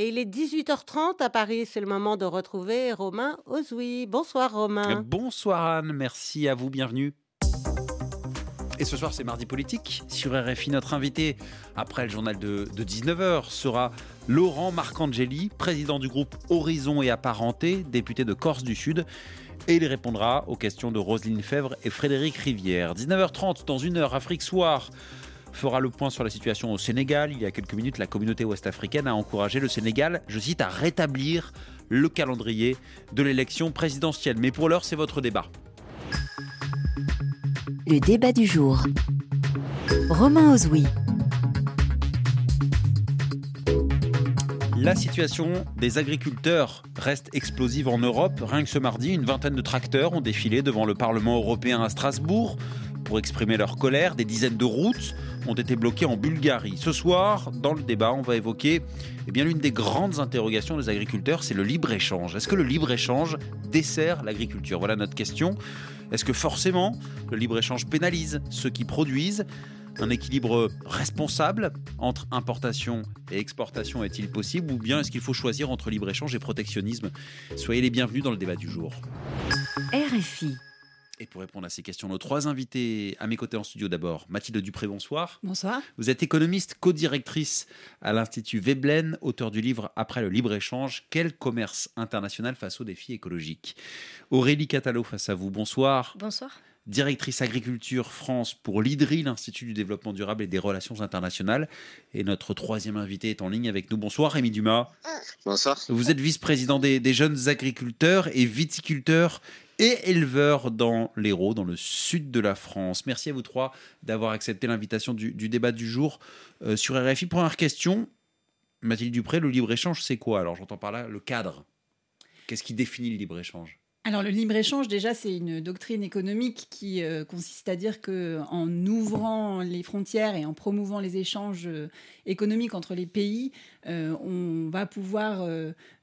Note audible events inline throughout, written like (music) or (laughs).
Et il est 18h30 à Paris, c'est le moment de retrouver Romain Ozoui. Bonsoir Romain. Bonsoir Anne, merci à vous, bienvenue. Et ce soir, c'est mardi politique. Sur RFI, notre invité, après le journal de, 19h, sera Laurent Marcangeli, président du groupe Horizon et Apparenté, député de Corse du Sud. Et il répondra aux questions de Roselyne Fèvre et Frédéric Rivière. 19h30, dans une heure, Afrique Soir fera le point sur la situation au Sénégal. Il y a quelques minutes, la communauté ouest-africaine a encouragé le Sénégal, je cite, à rétablir le calendrier de l'élection présidentielle. Mais pour l'heure, c'est votre débat. Le débat du jour. Romain Ozoui. La situation des agriculteurs reste explosive en Europe. Rien que ce mardi, une vingtaine de tracteurs ont défilé devant le Parlement européen à Strasbourg pour exprimer leur colère. Des dizaines de routes ont été bloquées en Bulgarie. Ce soir, dans le débat, on va évoquer eh bien, l'une des grandes interrogations des agriculteurs, c'est le libre-échange. Est-ce que le libre-échange dessert l'agriculture? Voilà notre question. Est-ce que forcément le libre-échange pénalise ceux qui produisent? Un équilibre responsable entre importation et exportation est-il possible? Ou bien est-ce qu'il faut choisir entre libre-échange et protectionnisme? Soyez les bienvenus dans le débat du jour. RFI. Et pour répondre à ces questions, nos trois invités à mes côtés en studio d'abord. Mathilde Dupré, bonsoir. Bonsoir. Vous êtes économiste, co-directrice à l'Institut Veblen, auteur du livre Après le libre-échange, quel commerce international face aux défis écologiques? Aurélie Catalo face à vous, bonsoir. Bonsoir. Directrice agriculture France pour l'IDRI, l'Institut du développement durable et des relations internationales. Et notre troisième invité est en ligne avec nous. Bonsoir Rémi Dumas. Bonsoir. Vous êtes vice-président des, des jeunes agriculteurs et viticulteurs et éleveur dans l'Hérault, dans le sud de la France. Merci à vous trois d'avoir accepté l'invitation du, débat du jour euh, sur RFI. Première question, Mathilde Dupré, le libre-échange, c'est quoi? Alors j'entends par là le cadre. Qu'est-ce qui définit le libre-échange? Alors le libre-échange, déjà, c'est une doctrine économique qui euh, consiste à dire que en ouvrant les frontières et en promouvant les échanges euh, économiques entre les pays, on va pouvoir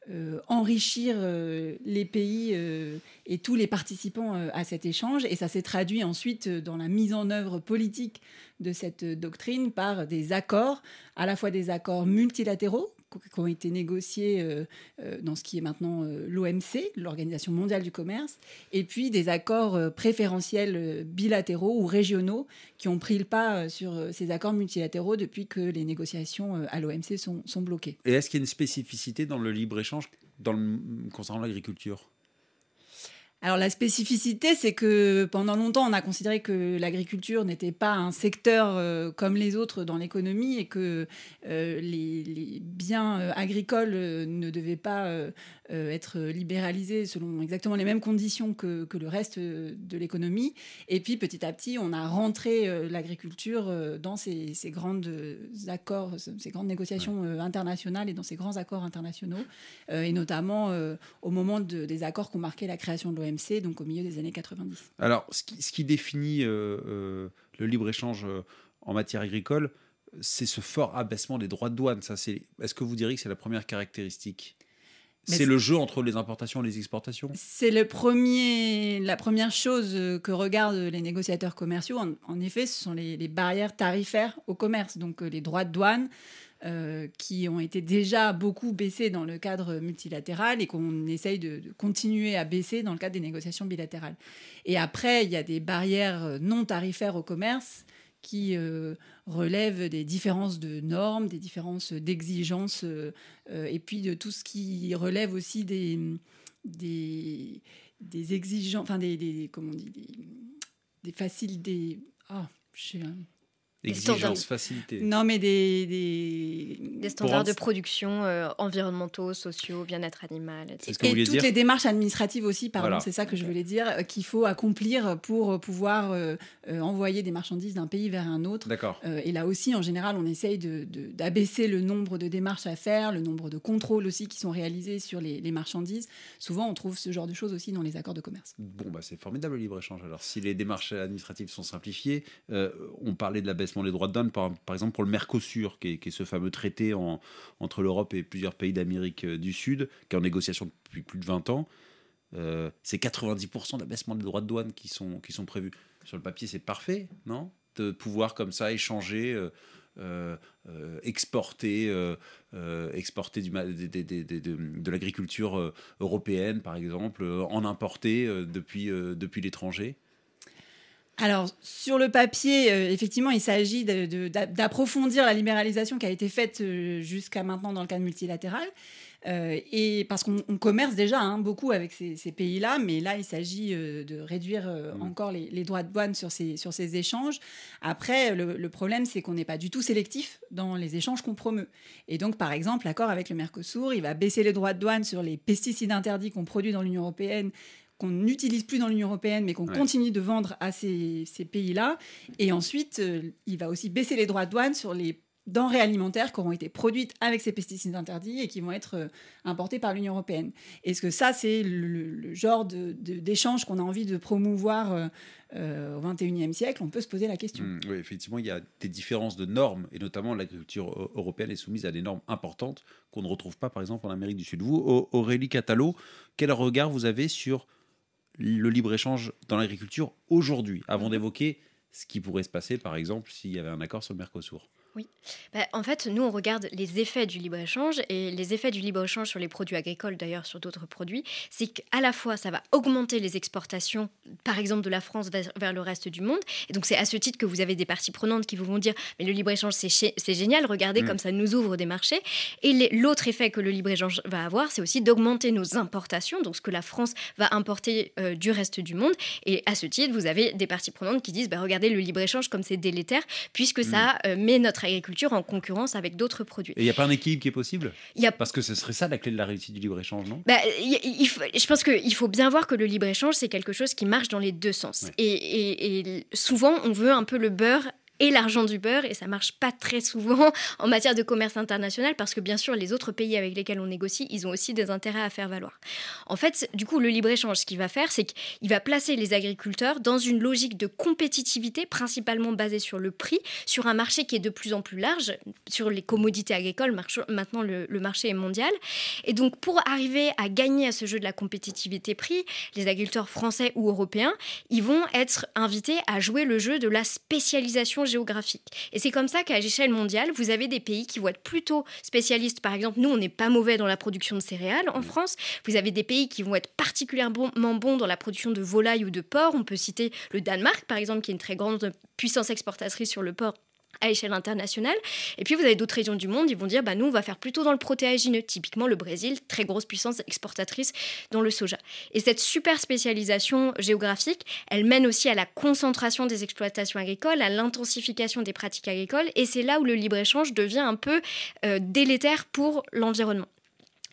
euh, enrichir euh, les pays euh, et tous les participants à cet échange. Et ça s'est traduit ensuite dans la mise en œuvre politique de cette doctrine par des accords, à la fois des accords multilatéraux qui ont été négociés euh, euh, dans ce qui est maintenant euh, l'OMC, l'Organisation mondiale du commerce, et puis des accords préférentiels bilatéraux ou régionaux qui ont pris le pas sur ces accords multilatéraux depuis que les négociations à l'OMC sont, sont, bloquées. Et est-ce qu'il y a une spécificité dans le libre-échange concernant l'agriculture? Alors la spécificité, c'est que pendant longtemps, on a considéré que l'agriculture n'était pas un secteur euh, comme les autres dans l'économie et que euh, les, biens euh, agricoles ne devaient pas être libéralisés selon exactement les mêmes conditions que, le reste de l'économie. Et puis petit à petit, on a rentré l'agriculture dans ces, grandes accords, ces grandes négociations internationales et dans ces grands accords internationaux, et notamment au moment des accords qui ont marqué la création de l'OMC donc au milieu des années 90. Alors, ce qui, définit euh, euh, le libre-échange euh, en matière agricole, c'est ce fort abaissement des droits de douane. Ça, c'est, est-ce que vous diriez que c'est la première caractéristique? C'est le jeu entre les importations et les exportations C'est le premier, la première chose que regardent les négociateurs commerciaux. En, effet, ce sont les, les, barrières tarifaires au commerce, donc les droits de douane, euh, qui ont été déjà beaucoup baissés dans le cadre multilatéral et qu'on essaye de, continuer à baisser dans le cadre des négociations bilatérales. Et après, il y a des barrières non tarifaires au commerce qui euh, relèvent des différences de normes, des différences d'exigences, euh, et puis de tout ce qui relève aussi des, des, exigences, enfin des, des, comment des, des faciles, des... Ah, je sais, Exigence, facilité. Non, mais des... Des, standards de production euh, environnementaux, sociaux, bien-être animal, etc. et toutes les démarches administratives aussi, pardon, c'est ça que je voulais dire, euh, qu'il faut accomplir pour euh, pouvoir envoyer des marchandises d'un pays vers un autre. D'accord. et là aussi, en général, on essaye d'abaisser le nombre de démarches à faire, le nombre de contrôles aussi qui sont réalisés sur les, les, marchandises. Souvent, on trouve ce genre de choses aussi dans les accords de commerce. Bon, bah, c'est formidable le libre-échange. Alors, si les démarches administratives sont simplifiées, on parlait de les droits de douane, par, exemple pour le Mercosur, qui est, ce fameux traité entre l'Europe et plusieurs pays d'Amérique euh, du Sud, qui est en négociation depuis plus de 20 ans. Euh, c'est 90% d'abaissement des droits de douane qui sont, qui sont prévus. Sur le papier, c'est parfait, non? De pouvoir comme ça échanger exporter, exporter du, de, l'agriculture européenne, par exemple, en importer depuis, depuis l'étranger alors, sur le papier, effectivement, il s'agit d'approfondir la libéralisation qui a été faite jusqu'à maintenant dans le cadre multilatéral. Euh, et parce qu'on commerce déjà hein, beaucoup avec ces, pays-là, mais là, il s'agit euh, de réduire euh, mmh. encore les, droits de douane sur ces, sur ces échanges. Après, le, problème, c'est qu'on n'est pas du tout sélectif dans les échanges qu'on promeut. Et donc, par exemple, l'accord avec le Mercosur, il va baisser les droits de douane sur les pesticides interdits qu'on produit dans l'Union européenne qu'on n'utilise plus dans l'Union européenne, mais qu'on continue de vendre à ces, ces pays-là. Et ensuite, il va aussi baisser les droits de douane sur les denrées alimentaires qui auront été produites avec ces pesticides interdits et qui vont être euh, importées par l'Union européenne. Est-ce que ça, c'est le, genre d'échange qu'on a envie de promouvoir euh, euh, au XXIe siècle? On peut se poser la question. Mmh, oui, effectivement, il y a des différences de normes, et notamment l'agriculture européenne est soumise à des normes importantes qu'on ne retrouve pas, par exemple, en Amérique du Sud. Vous, Aurélie Catalo, quel regard vous avez sur le libre-échange dans l'agriculture aujourd'hui, avant d'évoquer ce qui pourrait se passer, par exemple, s'il y avait un accord sur le Mercosur oui. Bah, en fait, nous, on regarde les effets du libre-échange et les effets du libre-échange sur les produits agricoles, d'ailleurs sur d'autres produits, c'est qu'à la fois, ça va augmenter les exportations, par exemple, de la France vers, le reste du monde. Et donc, c'est à ce titre que vous avez des parties prenantes qui vous vont dire, mais le libre-échange, c'est génial, regardez mm. comme ça nous ouvre des marchés. Et l'autre effet que le libre-échange va avoir, c'est aussi d'augmenter nos importations, donc ce que la France va importer euh, du reste du monde. Et à ce titre, vous avez des parties prenantes qui disent, bah, regardez le libre-échange comme c'est délétère, puisque ça mm. euh, met notre agriculture en concurrence avec d'autres produits. Et il n'y a pas un équilibre qui est possible? Y a... Parce que ce serait ça la clé de la réussite du libre-échange, non? Bah, Je pense qu'il faut bien voir que le libre-échange, c'est quelque chose qui marche dans les deux sens. Et, et souvent, on veut un peu le beurre et l'argent du beurre, et ça marche pas très souvent (laughs) en matière de commerce international, parce que bien sûr, les autres pays avec lesquels on négocie, ils ont aussi des intérêts à faire valoir. En fait, du coup, le libre-échange, ce qu'il va faire, c'est qu'il va placer les agriculteurs dans une logique de compétitivité, principalement basée sur le prix, sur un marché qui est de plus en plus large, sur les commodités agricoles, maintenant le, le marché est mondial. Et donc, pour arriver à gagner à ce jeu de la compétitivité prix, les agriculteurs français ou européens, ils vont être invités à jouer le jeu de la spécialisation géographique. Et c'est comme ça qu'à l'échelle mondiale, vous avez des pays qui vont être plutôt spécialistes. Par exemple, nous, on n'est pas mauvais dans la production de céréales en France. Vous avez des pays qui vont être particulièrement bons dans la production de volailles ou de porc. On peut citer le Danemark, par exemple, qui est une très grande puissance exportatrice sur le porc à échelle internationale. Et puis vous avez d'autres régions du monde, ils vont dire, bah, nous, on va faire plutôt dans le protéagineux. Typiquement le Brésil, très grosse puissance exportatrice dans le soja. Et cette super spécialisation géographique, elle mène aussi à la concentration des exploitations agricoles, à l'intensification des pratiques agricoles. Et c'est là où le libre-échange devient un peu euh, délétère pour l'environnement.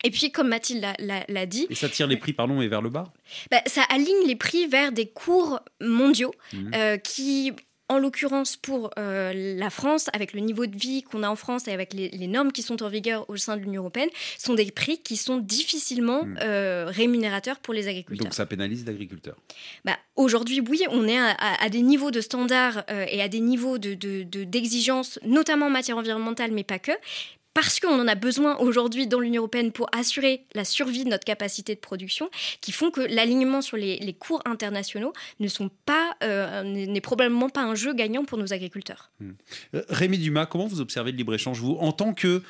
Et puis, comme Mathilde l'a dit. Et ça tire les prix, pardon, et vers le bas? bah, Ça aligne les prix vers des cours mondiaux mmh. euh, qui en l'occurrence pour euh, la France, avec le niveau de vie qu'on a en France et avec les, normes qui sont en vigueur au sein de l'Union européenne, sont des prix qui sont difficilement hmm. euh, rémunérateurs pour les agriculteurs. Donc ça pénalise l'agriculteur bah, Aujourd'hui, oui, on est à, des niveaux de standards euh, et à des niveaux d'exigence, de, notamment en matière environnementale, mais pas que parce qu'on en a besoin aujourd'hui dans l'Union européenne pour assurer la survie de notre capacité de production, qui font que l'alignement sur les, cours internationaux ne euh, n'est probablement pas un jeu gagnant pour nos agriculteurs. Hmm. Euh, Rémi Dumas, comment vous observez le libre-échange, vous, en tant que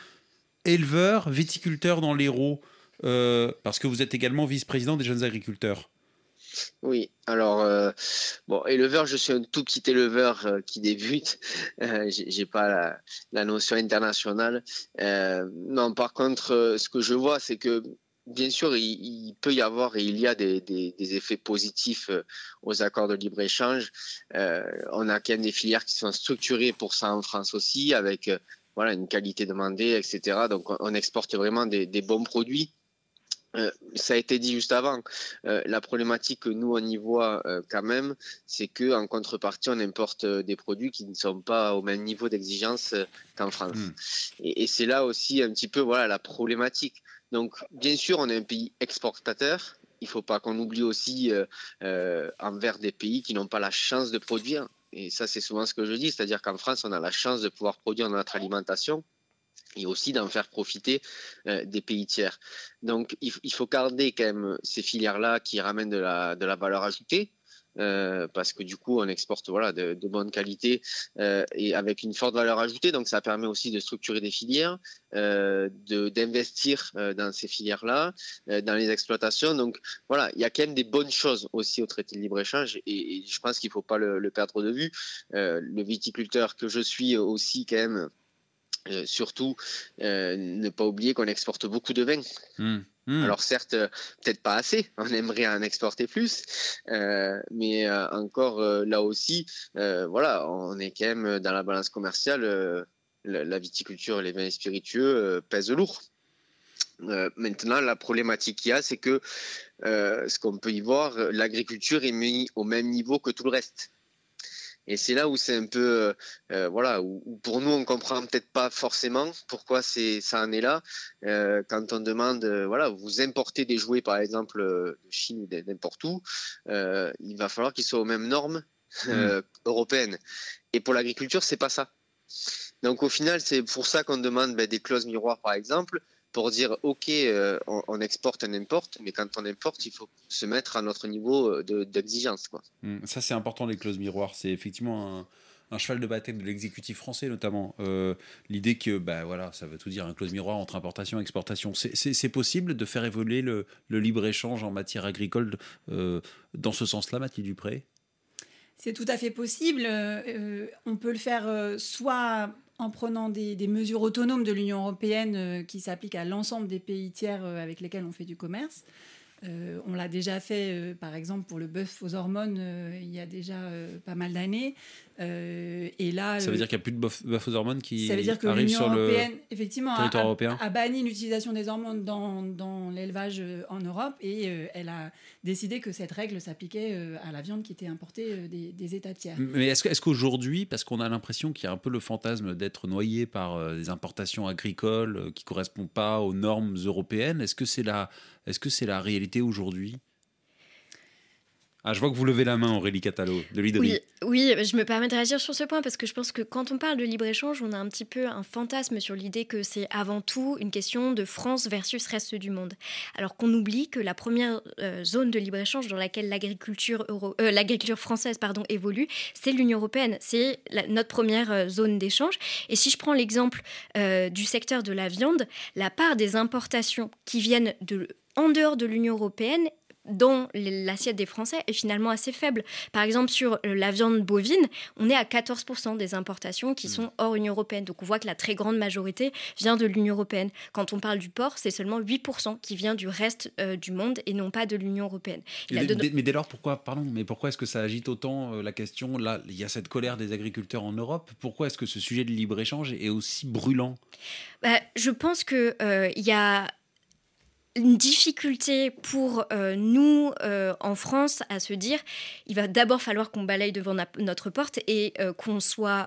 éleveur, viticulteur dans l'Hérault, euh, parce que vous êtes également vice-président des jeunes agriculteurs? Oui, alors euh, bon, éleveur, je suis un tout petit éleveur euh, qui débute. (laughs) Euh, j'ai pas la, notion internationale. non, par contre, ce que je vois, c'est que bien sûr, il, peut y avoir et il y a des, effets positifs aux accords de libre échange. on a quand même des filières qui sont structurées pour ça en France aussi, avec voilà une qualité demandée, etc. Donc, on exporte vraiment des bons produits. Euh, ça a été dit juste avant. Euh, la problématique que nous on y voit euh, quand même, c'est que en contrepartie on importe des produits qui ne sont pas au même niveau d'exigence qu'en France. Hmm. Et, c'est là aussi un petit peu voilà la problématique. Donc bien sûr on est un pays exportateur. Il ne faut pas qu'on oublie aussi envers des pays qui n'ont pas la chance de produire. Et ça c'est souvent ce que je dis, c'est-à-dire qu'en France on a la chance de pouvoir produire notre alimentation et aussi d'en faire profiter euh, des pays tiers. Donc il, faut garder quand même ces filières-là qui ramènent de la, de la valeur ajoutée. parce que du coup, on exporte voilà, de, bonne qualité et avec une forte valeur ajoutée. Donc, ça permet aussi de structurer des filières, d'investir dans ces filières-là, dans les exploitations. Donc, voilà, il y a quand même des bonnes choses aussi au traité de libre-échange et, je pense qu'il ne faut pas le, perdre de vue. le viticulteur que je suis aussi, quand même, euh, surtout, euh, ne pas oublier qu'on exporte beaucoup de vin. Hmm. Hmm. Alors certes, euh, peut-être pas assez, (laughs) on aimerait en exporter plus, mais encore là aussi, voilà, on est quand même dans la balance commerciale, la, viticulture et les vins spiritueux pèsent lourd. maintenant, la problématique qu'il y a, c'est que ce qu'on peut y voir, l'agriculture est mise au même niveau que tout le reste. Et c'est là où c'est un peu, euh, euh, voilà, où, pour nous on comprend peut-être pas forcément pourquoi c'est ça en est là. Euh, quand on demande, voilà, vous importez des jouets par exemple de Chine ou n'importe où, il va falloir qu'ils soient aux mêmes normes mmh. européennes. Et pour l'agriculture, c'est pas ça. Donc au final, c'est pour ça qu'on demande ben, des clauses miroirs par exemple pour dire ok, euh, on, exporte, on importe, mais quand on importe, il faut se mettre à notre niveau euh, d'exigence. Mmh, ça, c'est important, les clauses miroirs. C'est effectivement un, cheval de bataille de l'exécutif français, notamment. Euh, l'idée que, bah, voilà, ça veut tout dire, un clause miroir entre importation et exportation. C'est possible de faire évoluer le, libre-échange en matière agricole dans ce sens-là, Mathilde Dupré? C'est tout à fait possible. on peut le faire soit en prenant des, mesures autonomes de l'Union européenne euh, qui s'appliquent à l'ensemble des pays tiers euh, avec lesquels on fait du commerce. Euh, on l'a déjà fait, par exemple, pour le bœuf aux hormones, il y a déjà pas mal d'années. Euh, et là, ça veut dire qu'il n'y a plus de bœuf aux hormones qui ça veut dire que arrivent sur européenne, effectivement, territoire a, européen a banni l'utilisation des hormones dans, dans l'élevage euh, en Europe et euh, elle a décidé que cette règle s'appliquait à la viande qui était importée des, États tiers. Mais est-ce, est qu'aujourd'hui, parce qu'on a l'impression qu'il y a un peu le fantasme d'être noyé par des importations agricoles qui ne correspondent pas aux normes européennes, est-ce que c'est la, est-ce que c'est la réalité aujourd'hui? Ah, je vois que vous levez la main, Aurélie Catalo, de l'Idri. Oui, oui, je me permets de réagir sur ce point parce que je pense que quand on parle de libre-échange, on a un petit peu un fantasme sur l'idée que c'est avant tout une question de France versus reste du monde. Alors qu'on oublie que la première euh, zone de libre-échange dans laquelle l'agriculture, euh, l'agriculture française pardon, évolue, c'est l'Union européenne. C'est notre première euh, zone d'échange. Et si je prends l'exemple du secteur de la viande, la part des importations qui viennent de en dehors de l'Union européenne dans l'assiette des Français est finalement assez faible. Par exemple, sur euh, la viande bovine, on est à 14% des importations qui hmm. sont hors Union européenne. Donc on voit que la très grande majorité vient de l'Union européenne. Quand on parle du porc, c'est seulement 8% qui vient du reste euh, du monde et non pas de l'Union européenne. Mais, dès lors, pourquoi, pardon, mais pourquoi est-ce que ça agite autant euh, la question Là, il y a cette colère des agriculteurs en Europe? Pourquoi est-ce que ce sujet de libre-échange est aussi brûlant? Bah, Je pense qu'il il y a une difficulté pour euh, nous euh, en France à se dire il va d'abord falloir qu'on balaye devant notre porte et euh, qu'on soit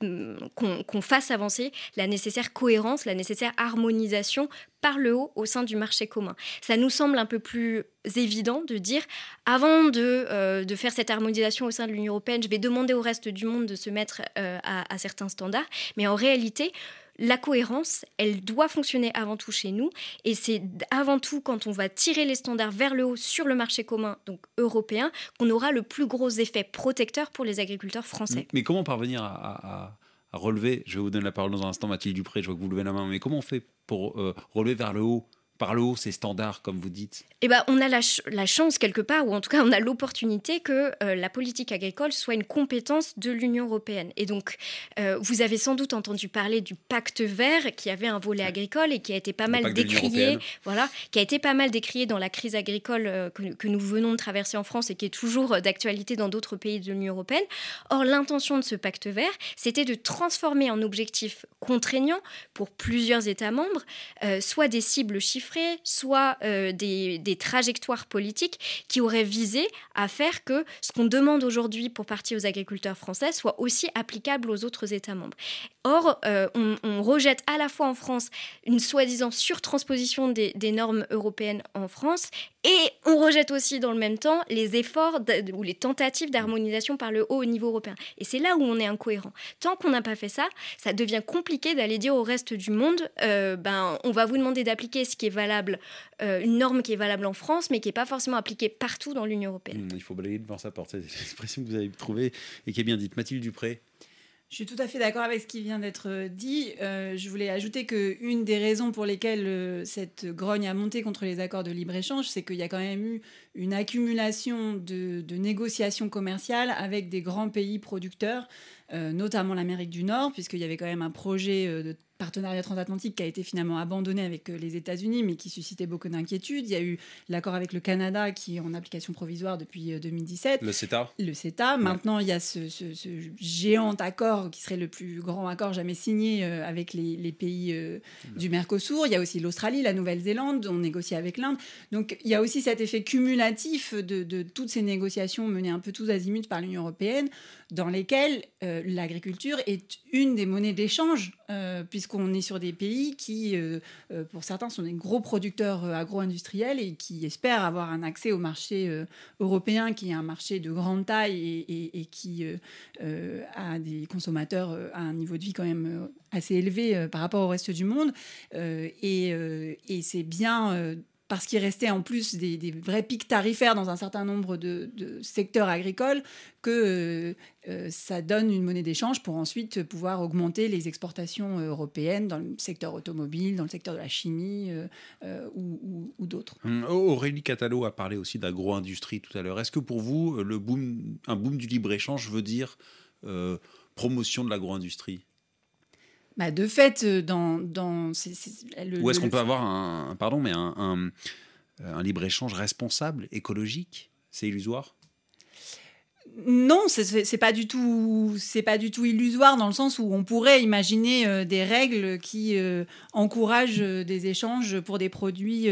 qu'on fasse avancer la nécessaire cohérence, la nécessaire harmonisation par le haut au sein du marché commun. Ça nous semble un peu plus évident de dire avant de, faire cette harmonisation au sein de l'Union européenne, je vais demander au reste du monde de se mettre à certains standards, mais en réalité la cohérence, elle doit fonctionner avant tout chez nous. Et c'est avant tout quand on va tirer les standards vers le haut sur le marché commun, donc européen, qu'on aura le plus gros effet protecteur pour les agriculteurs français. Mais comment parvenir à, relever, je vais vous donner la parole dans un instant, Mathilde Dupré, je vois que vous levez la main, mais comment on fait pour euh, relever vers le haut par le haut ces standards, comme vous dites Eh ben, on a la, la, chance quelque part, ou en tout cas on a l'opportunité que euh, la politique agricole soit une compétence de l'Union européenne. Et donc, euh, vous avez sans doute entendu parler du pacte vert qui avait un volet agricole et qui a été pas mal décrié, voilà, qui a été pas mal décrié dans la crise agricole euh, que, que, nous venons de traverser en France et qui est toujours d'actualité dans d'autres pays de l'Union européenne. Or, l'intention de ce pacte vert, c'était de transformer en objectif contraignant pour plusieurs États membres, soit des cibles chiffrées soit euh, des, trajectoires politiques qui auraient visé à faire que ce qu'on demande aujourd'hui pour partir aux agriculteurs français soit aussi applicable aux autres États membres. Or, on, rejette à la fois en France une soi-disant surtransposition des, des normes européennes en France et on rejette aussi dans le même temps les efforts ou les tentatives d'harmonisation par le haut au niveau européen. Et c'est là où on est incohérent. Tant qu'on n'a pas fait ça, ça devient compliqué d'aller dire au reste du monde, euh, ben, on va vous demander d'appliquer ce qui est valable, euh, une norme qui est valable en France, mais qui n'est pas forcément appliquée partout dans l'Union européenne. Mmh, il faut balayer devant sa porte. C'est l'expression que vous avez trouvée et qui est bien dite. Mathilde Dupré. Je suis tout à fait d'accord avec ce qui vient d'être euh, dit. Euh, je voulais ajouter qu'une des raisons pour lesquelles euh, cette grogne a monté contre les accords de libre-échange, c'est qu'il y a quand même eu une accumulation de, de négociations commerciales avec des grands pays producteurs, notamment l'Amérique du Nord, puisqu'il y avait quand même un projet de partenariat transatlantique qui a été finalement abandonné avec euh, les États-Unis, mais qui suscitait beaucoup d'inquiétudes. Il y a eu l'accord avec le Canada qui est en application provisoire depuis 2017. Euh, le CETA. Le CETA. Maintenant, il y a ce, géant accord qui serait le plus grand accord jamais signé euh, avec les, pays du Mercosur. Il y a aussi l'Australie, la Nouvelle-Zélande. On négocie avec l'Inde. Donc, il y a aussi cet effet cumulatif de, toutes ces négociations menées un peu tous azimuts par l'Union européenne dans lesquels euh, l'agriculture est une des monnaies d'échange, euh, puisqu'on est sur des pays qui, euh, pour certains, sont des gros producteurs agro-industriels et qui espèrent avoir un accès au marché européen, qui est un marché de grande taille et, qui a des consommateurs à un niveau de vie quand même assez élevé par rapport au reste du monde. et c'est bien parce qu'il restait en plus des, vrais pics tarifaires dans un certain nombre de, secteurs agricoles, que euh, euh, ça donne une monnaie d'échange pour ensuite pouvoir augmenter les exportations européennes dans le secteur automobile, dans le secteur de la chimie euh, ou, d'autres. Hum, Aurélie Catalo a parlé aussi d'agro-industrie tout à l'heure. Est-ce que pour vous, le boom, un boom du libre-échange veut dire promotion de l'agro-industrie? Bah, de fait, euh, dans, dans Ou est-ce qu'on peut avoir un, pardon, mais un, un, un libre-échange responsable, écologique? C'est illusoire? Non, c'est pas du tout, c'est pas du tout illusoire dans le sens où on pourrait imaginer euh, des règles qui euh, encouragent des échanges pour des produits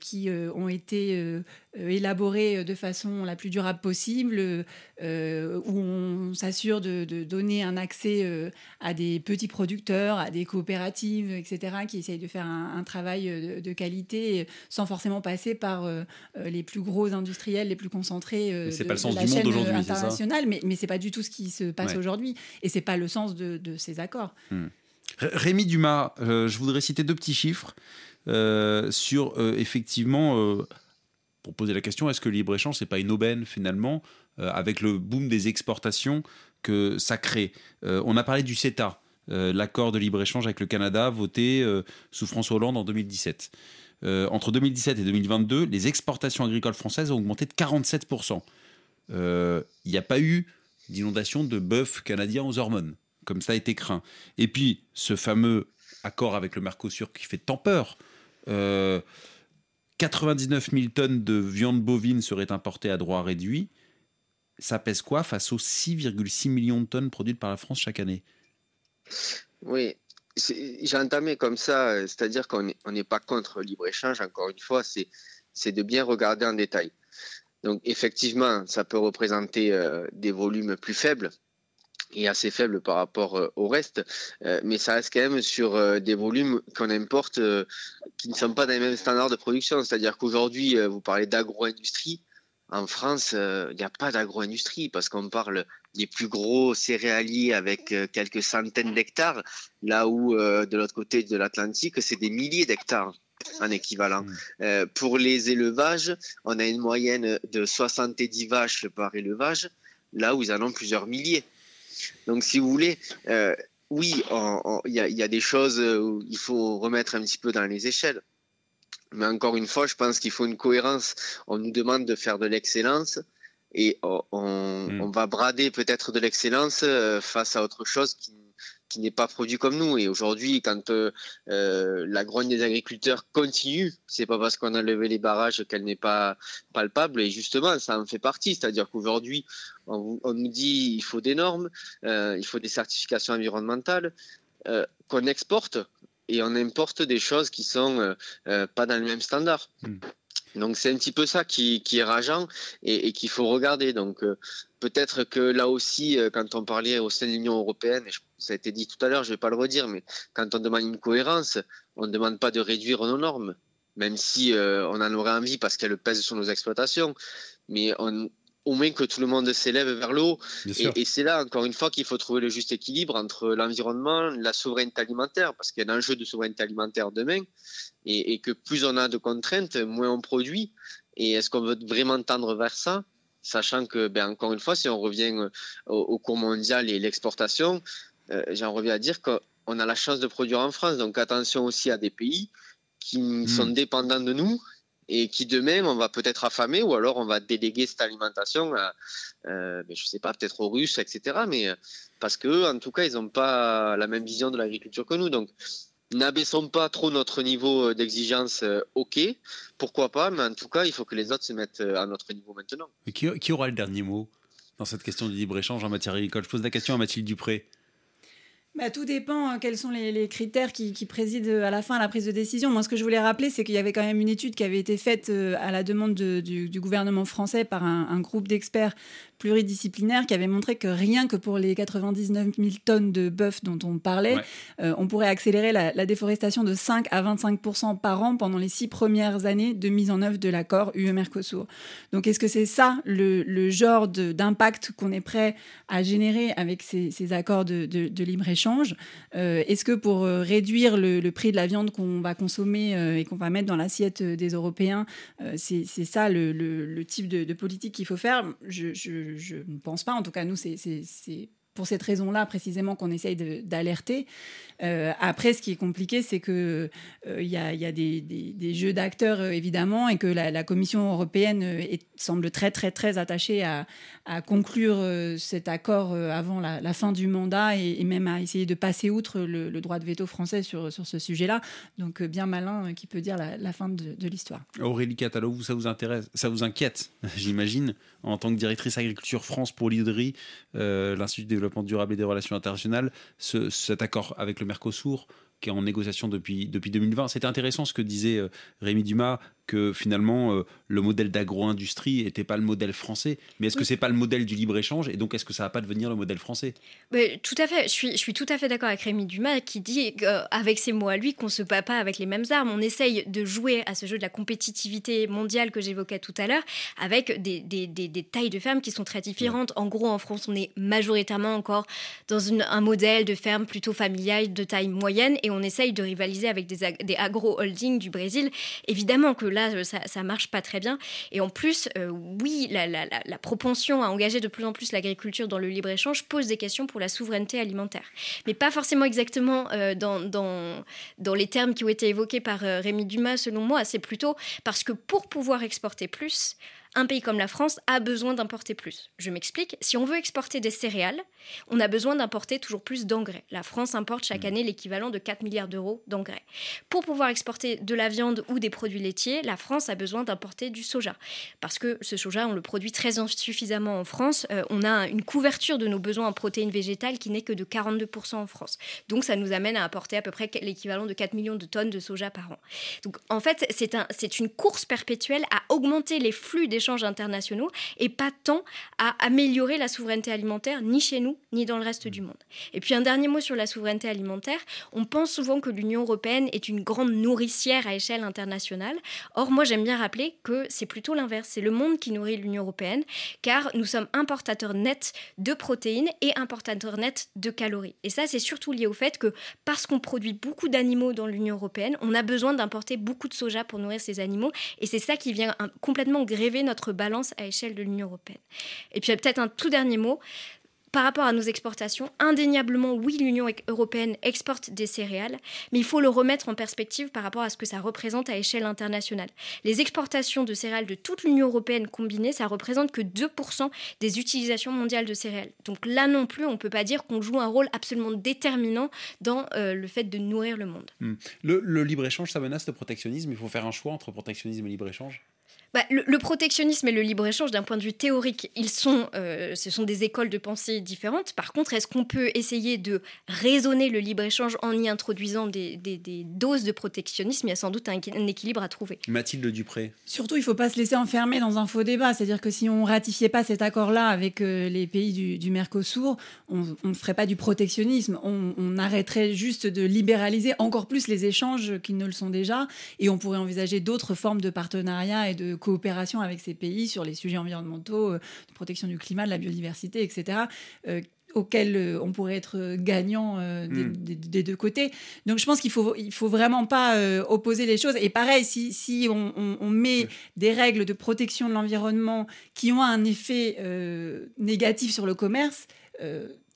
qui ont été euh, élaboré euh, de façon la plus durable possible, euh, où on s'assure de, donner un accès à des petits producteurs, à des coopératives, etc., qui essayent de faire un, travail de, qualité sans forcément passer par les plus gros industriels, les plus concentrés de, pas le sens la du chaîne monde internationale. Mais, mais c'est pas du tout ce qui se passe aujourd'hui, et c'est pas le sens de, ces accords. Hmm. Rémi Dumas, je voudrais citer deux petits chiffres sur effectivement pour poser la question, est-ce que le libre-échange, c'est pas une aubaine finalement, euh, avec le boom des exportations que ça crée euh, On a parlé du CETA, euh, l'accord de libre-échange avec le Canada, voté sous François Hollande en 2017. entre 2017 et 2022, les exportations agricoles françaises ont augmenté de 47%. Il n'y a pas eu d'inondation de bœuf canadien aux hormones, comme ça a été craint. Et puis, ce fameux accord avec le Mercosur qui fait tant peur. 99 000 tonnes de viande bovine seraient importées à droit réduit. Ça pèse quoi face aux 6,6 millions de tonnes produites par la France chaque année? Oui, j'ai entamé comme ça, c'est-à-dire qu'on n'est pas contre le libre-échange, encore une fois, c'est de bien regarder en détail. Donc effectivement, ça peut représenter euh, des volumes plus faibles, est assez faible par rapport euh, au reste, euh, mais ça reste quand même sur euh, des volumes qu'on importe qui ne sont pas dans les mêmes standards de production. C'est-à-dire qu'aujourd'hui, vous parlez d'agro-industrie. En France, il n'y a pas d'agro-industrie parce qu'on parle des plus gros céréaliers avec quelques centaines d'hectares, là où de l'autre côté de l'Atlantique, c'est des milliers d'hectares en équivalent. Mmh. pour les élevages, on a une moyenne de 70 vaches par élevage, là où ils en ont plusieurs milliers. Donc, si vous voulez, euh, oui, il y, a des choses où il faut remettre un petit peu dans les échelles. Mais encore une fois, je pense qu'il faut une cohérence. On nous demande de faire de l'excellence et on, on hmm. va brader peut-être de l'excellence euh, face à autre chose qui qui n'est pas produit comme nous. Et aujourd'hui, quand euh, euh, la grogne des agriculteurs continue, c'est pas parce qu'on a levé les barrages qu'elle n'est pas palpable. Et justement, ça en fait partie. C'est-à-dire qu'aujourd'hui, on, nous dit il faut des normes, euh, il faut des certifications environnementales qu'on exporte et on importe des choses qui sont pas dans le même standard. Hmm. Donc c'est un petit peu ça qui, est rageant et, qu'il faut regarder. Donc euh, peut-être que là aussi, euh, quand on parlait au sein de l'Union européenne, et ça a été dit tout à l'heure, je ne vais pas le redire, mais quand on demande une cohérence, on ne demande pas de réduire nos normes, même si euh, on en aurait envie parce qu'elles pèsent sur nos exploitations. Mais on, au moins que tout le monde s'élève vers le haut. Et, c'est là, encore une fois, qu'il faut trouver le juste équilibre entre l'environnement, la souveraineté alimentaire, parce qu'il y a un enjeu de souveraineté alimentaire demain, et, que plus on a de contraintes, moins on produit. Et est-ce qu'on veut vraiment tendre vers ça Sachant que, ben, encore une fois, si on revient euh, au, cours mondial et l'exportation, euh, j'en reviens à dire qu'on a la chance de produire en France. Donc attention aussi à des pays qui hmm. sont dépendants de nous et qui demain on va peut-être affamer ou alors on va déléguer cette alimentation à, euh, ben, je sais pas, peut-être aux Russes, etc. Mais euh, parce que en tout cas, ils n'ont pas la même vision de l'agriculture que nous. Donc, n'abaissons pas trop notre niveau euh, d'exigence. Euh, ok, pourquoi pas, mais en tout cas, il faut que les autres se mettent à notre niveau maintenant. qui, aura le dernier mot dans cette question du libre échange en matière agricole? Je pose la question à Mathilde Dupré. Bah, tout dépend hein, quels sont les, critères qui, président à la fin à la prise de décision. Moi, ce que je voulais rappeler, c'est qu'il y avait quand même une étude qui avait été faite euh, à la demande du, gouvernement français par un, groupe d'experts pluridisciplinaires qui avait montré que rien que pour les 99 000 tonnes de bœuf dont on parlait, euh, on pourrait accélérer la, déforestation de 5 à 25% par an pendant les six premières années de mise en œuvre de l'accord UE-Mercosur. Donc, est-ce que c'est ça le, genre d'impact qu'on est prêt à générer avec ces, accords de, de libre-échange euh, est-ce que pour euh, réduire le, prix de la viande qu'on va consommer euh, et qu'on va mettre dans l'assiette des Européens, c'est ça le, type de, politique qu'il faut faire? Je, je, ne pense pas. En tout cas, nous, c'est pour cette raison-là précisément qu'on essaye d'alerter. Euh, après, ce qui est compliqué, c'est que euh, il y, a, des, jeux d'acteurs euh, évidemment, et que la, Commission européenne semble très très très attachée à, conclure cet accord avant la, fin du mandat et, même à essayer de passer outre le, droit de veto français sur, sur ce sujet-là. Donc bien malin qui peut dire la, fin de, l'histoire. Aurélie Catalo, ça vous intéresse, ça vous inquiète, (laughs) j'imagine, en tant que directrice agriculture France pour l'IDRI, l'Institut de développement durable et des relations internationales, cet accord avec le Mercosur qui est en négociation depuis, depuis 2020. C'était intéressant ce que disait euh, Rémi Dumas que finalement euh, le modèle d'agro-industrie n'était pas le modèle français. Mais est-ce que c'est pas le modèle du libre-échange et donc est-ce que ça va pas devenir le modèle français? Tout à fait. Je suis, je suis tout à fait d'accord avec Rémi Dumas qui dit euh, avec ses mots à lui qu'on se bat pas avec les mêmes armes. On essaye de jouer à ce jeu de la compétitivité mondiale que j'évoquais tout à l'heure avec des, des, des, tailles de fermes qui sont très différentes. En gros, en France, on est majoritairement encore dans une, un modèle de ferme plutôt familiale de taille moyenne et on essaye de rivaliser avec des, des agro-holdings du Brésil. Évidemment que là, euh, ça, marche pas très bien. Et en plus, euh, oui, la, propension à engager de plus en plus l'agriculture dans le libre-échange pose des questions pour la souveraineté alimentaire. Mais pas forcément exactement euh, dans, dans, dans, les termes qui ont été évoqués par Rémi Dumas, selon moi. C'est plutôt parce que pour pouvoir exporter plus, un pays comme la France a besoin d'importer plus. Je m'explique. Si on veut exporter des céréales, on a besoin d'importer toujours plus d'engrais. La France importe chaque mmh. année l'équivalent de 4 milliards d'euros d'engrais. Pour pouvoir exporter de la viande ou des produits laitiers, la France a besoin d'importer du soja. Parce que ce soja, on le produit très insuffisamment en France. Euh, on a une couverture de nos besoins en protéines végétales qui n'est que de 42% en France. Donc ça nous amène à importer à peu près l'équivalent de 4 millions de tonnes de soja par an. Donc en fait, c'est un, une course perpétuelle à augmenter les flux des échanges internationaux et pas tant à améliorer la souveraineté alimentaire ni chez nous ni dans le reste du monde. Et puis un dernier mot sur la souveraineté alimentaire. On pense souvent que l'Union européenne est une grande nourricière à échelle internationale. Or, moi j'aime bien rappeler que c'est plutôt l'inverse. C'est le monde qui nourrit l'Union européenne car nous sommes importateurs nets de protéines et importateurs nets de calories. Et ça, c'est surtout lié au fait que parce qu'on produit beaucoup d'animaux dans l'Union européenne, on a besoin d'importer beaucoup de soja pour nourrir ces animaux. Et c'est ça qui vient complètement gréver notre balance à échelle de l'Union européenne. Et puis peut-être un tout dernier mot. Par rapport à nos exportations, indéniablement, oui, l'Union européenne exporte des céréales, mais il faut le remettre en perspective par rapport à ce que ça représente à échelle internationale. Les exportations de céréales de toute l'Union européenne combinées, ça représente que 2% des utilisations mondiales de céréales. Donc là non plus, on ne peut pas dire qu'on joue un rôle absolument déterminant dans euh, le fait de nourrir le monde. Hmm. Le, le libre-échange, ça menace le protectionnisme. Il faut faire un choix entre protectionnisme et libre-échange? Bah, le, protectionnisme et le libre-échange, d'un point de vue théorique, ils sont, euh, ce sont des écoles de pensée différentes. Par contre, est-ce qu'on peut essayer de raisonner le libre-échange en y introduisant des, doses de protectionnisme? Il y a sans doute un, équilibre à trouver. Mathilde Dupré. Surtout, il ne faut pas se laisser enfermer dans un faux débat. C'est-à-dire que si on ratifiait pas cet accord-là avec euh, les pays du, Mercosur, on ne ferait pas du protectionnisme. On, on arrêterait juste de libéraliser encore plus les échanges qui ne le sont déjà. Et on pourrait envisager d'autres formes de partenariat et de coopération avec ces pays sur les sujets environnementaux, euh, de protection du climat, de la biodiversité, etc euh, auxquels euh, on pourrait être gagnant hmm. des, deux côtés. Donc je pense qu'il faut, il faut vraiment pas opposer les choses. Et pareil, si, si on, met des règles de protection de l'environnement qui ont un effet négatif sur le commerce,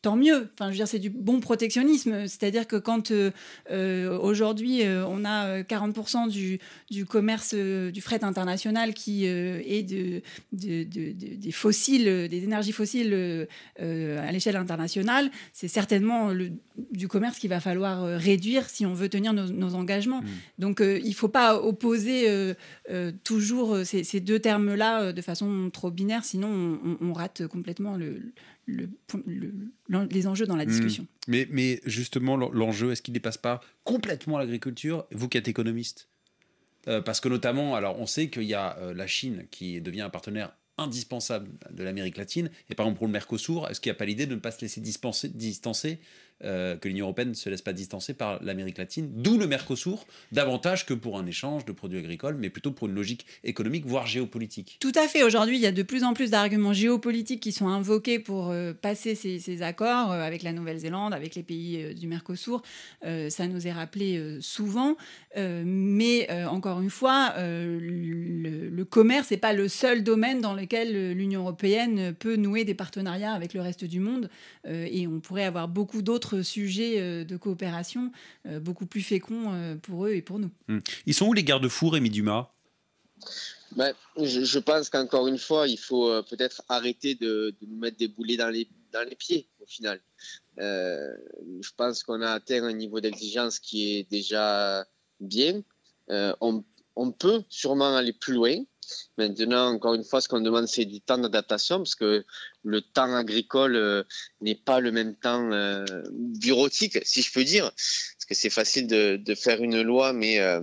tant mieux. Enfin, je veux dire, c'est du bon protectionnisme. C'est-à-dire que quand euh, euh, aujourd'hui euh, on a 40% du, du commerce du fret international qui est de, des fossiles, des énergies fossiles à l'échelle internationale, c'est certainement le, du commerce qu'il va falloir réduire si on veut tenir nos, engagements. Mmh. Donc, il ne faut pas opposer toujours ces, deux termes-là de façon trop binaire, sinon on rate complètement le le, les enjeux dans la hmm. discussion. Mais, mais justement, l'enjeu, est-ce qu'il ne dépasse pas complètement l'agriculture Vous qui êtes économiste? Euh, Parce que notamment, alors on sait qu'il y a euh, la Chine qui devient un partenaire indispensable de l'Amérique latine. Et par exemple, pour le Mercosur, est-ce qu'il n'y a pas l'idée de ne pas se laisser dispenser, distancer euh, que l'Union européenne ne se laisse pas distancer par l'Amérique latine, d'où le Mercosur, davantage que pour un échange de produits agricoles, mais plutôt pour une logique économique, voire géopolitique. Tout à fait. Aujourd'hui, il y a de plus en plus d'arguments géopolitiques qui sont invoqués pour euh, passer ces, accords euh, avec la Nouvelle-Zélande, avec les pays du Mercosur. ça nous est rappelé souvent. mais encore une fois, le, le, commerce n'est pas le seul domaine dans lequel l'Union européenne peut nouer des partenariats avec le reste du monde. et on pourrait avoir beaucoup d'autres sujets euh, de coopération euh, beaucoup plus féconds euh, pour eux et pour nous. Hmm. Ils sont où les garde-fous, Rémi Dumas? Ben, je, pense qu'encore une fois, il faut peut-être arrêter de, nous mettre des boulets dans les, dans les pieds, au final. je pense qu'on a atteint un niveau d'exigence qui est déjà bien. on, on, peut sûrement aller plus loin. Maintenant, encore une fois, ce qu'on demande, c'est du temps d'adaptation, parce que le temps agricole euh, n'est pas le même temps euh, bureautique, si je peux dire. Parce que c'est facile de, faire une loi, mais, euh,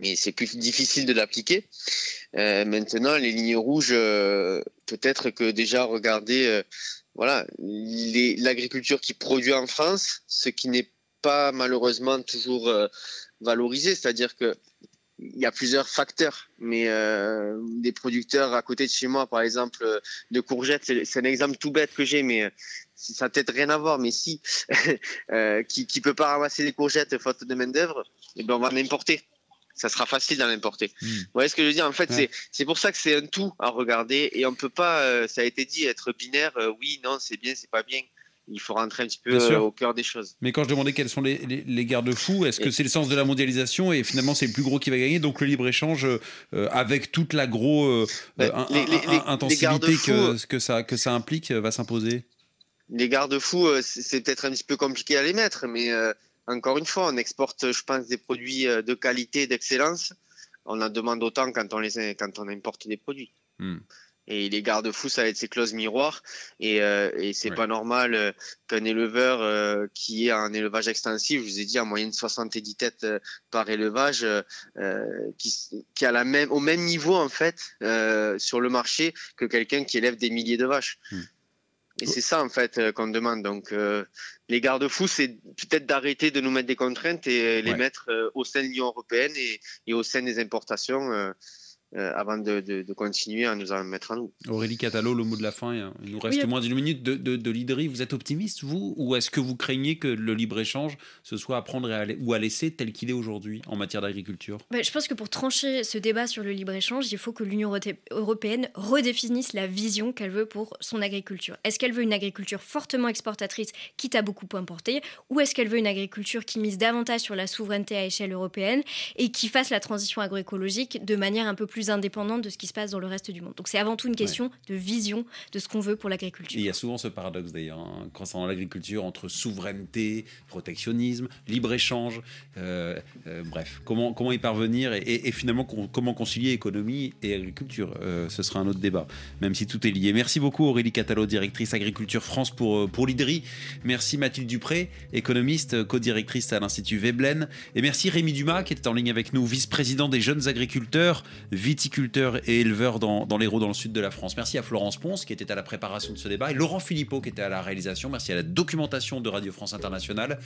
mais c'est plus difficile de l'appliquer. maintenant, les lignes rouges, peut-être que déjà, regardez, voilà, l'agriculture qui produit en France, ce qui n'est pas malheureusement toujours valorisé, c'est-à-dire que il y a plusieurs facteurs, mais euh, des producteurs à côté de chez moi, par exemple, euh, de courgettes, c'est un exemple tout bête que j'ai, mais euh, ça n'a peut-être rien à voir, mais si, (laughs) qui ne peut pas ramasser des courgettes faute de main-d'œuvre, eh ben on va l'importer. Ça sera facile d'en importer. Hmm. Vous voyez ce que je veux dire? En fait, c'est pour ça que c'est un tout à regarder et on ne peut pas, ça a été dit, être binaire, oui, non, c'est bien, c'est pas bien il faut rentrer un petit peu euh, au cœur des choses. Mais quand je demandais quels sont les, les, garde-fous, est-ce que c'est le sens de la mondialisation et finalement c'est le plus gros qui va gagner, donc le libre-échange euh, avec toute la grosse euh, intensité que, que, ça, que ça implique va s'imposer? Les garde-fous, c'est peut-être un petit peu compliqué à les mettre, mais encore une fois, on exporte, je pense, des produits de qualité, d'excellence. On en demande autant quand on, les, quand on importe des produits. Hmm. Et les garde-fous, ça va être ces clauses miroirs. Et, euh, et c'est pas normal euh, qu'un éleveur euh, qui est un élevage extensif, je vous ai dit en moyenne 70 têtes euh, par élevage, qui, qui a la même, au même niveau en fait sur le marché que quelqu'un qui élève des milliers de vaches. Hmm. Et c'est ça en fait qu'on demande. Donc les garde-fous, c'est peut-être d'arrêter de nous mettre des contraintes et les mettre au sein de l'Union européenne et, et, au sein des importations. Euh, avant de, de, continuer à nous en mettre à nous. Aurélie Catalo, le mot de la fin, il nous reste moins d'une minute de, de, leaderie. Vous êtes optimiste, vous Ou est-ce que vous craignez que le libre-échange, ce soit à prendre ou à laisser tel qu'il est aujourd'hui en matière d'agriculture? Bah, Je pense que pour trancher ce débat sur le libre-échange, il faut que l'Union européenne redéfinisse la vision qu'elle veut pour son agriculture. Est-ce qu'elle veut une agriculture fortement exportatrice, quitte à beaucoup importer Ou est-ce qu'elle veut une agriculture qui mise davantage sur la souveraineté à échelle européenne et qui fasse la transition agroécologique de manière un peu plus plus indépendante de ce qui se passe dans le reste du monde. Donc c'est avant tout une question de vision de ce qu'on veut pour l'agriculture. Il y a souvent ce paradoxe d'ailleurs, hein, concernant l'agriculture, entre souveraineté, protectionnisme, libre-échange, euh, euh, bref, comment, comment y parvenir et, finalement comment concilier économie et agriculture. Euh, ce sera un autre débat, même si tout est lié. Merci beaucoup Aurélie Catalo, directrice Agriculture France pour, pour l'IDRI. Merci Mathilde Dupré, économiste, co-directrice à l'Institut Veblen. Et merci Rémi Dumas qui était en ligne avec nous, vice-président des jeunes agriculteurs, viticulteurs et éleveurs dans, dans l'Hérault, dans le sud de la France. Merci à Florence Ponce qui était à la préparation de ce débat et Laurent Philippot qui était à la réalisation. Merci à la documentation de Radio France Internationale.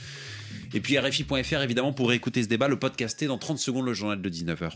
Et puis RFI.fr évidemment pour écouter ce débat, le podcaster dans 30 secondes le journal de 19h.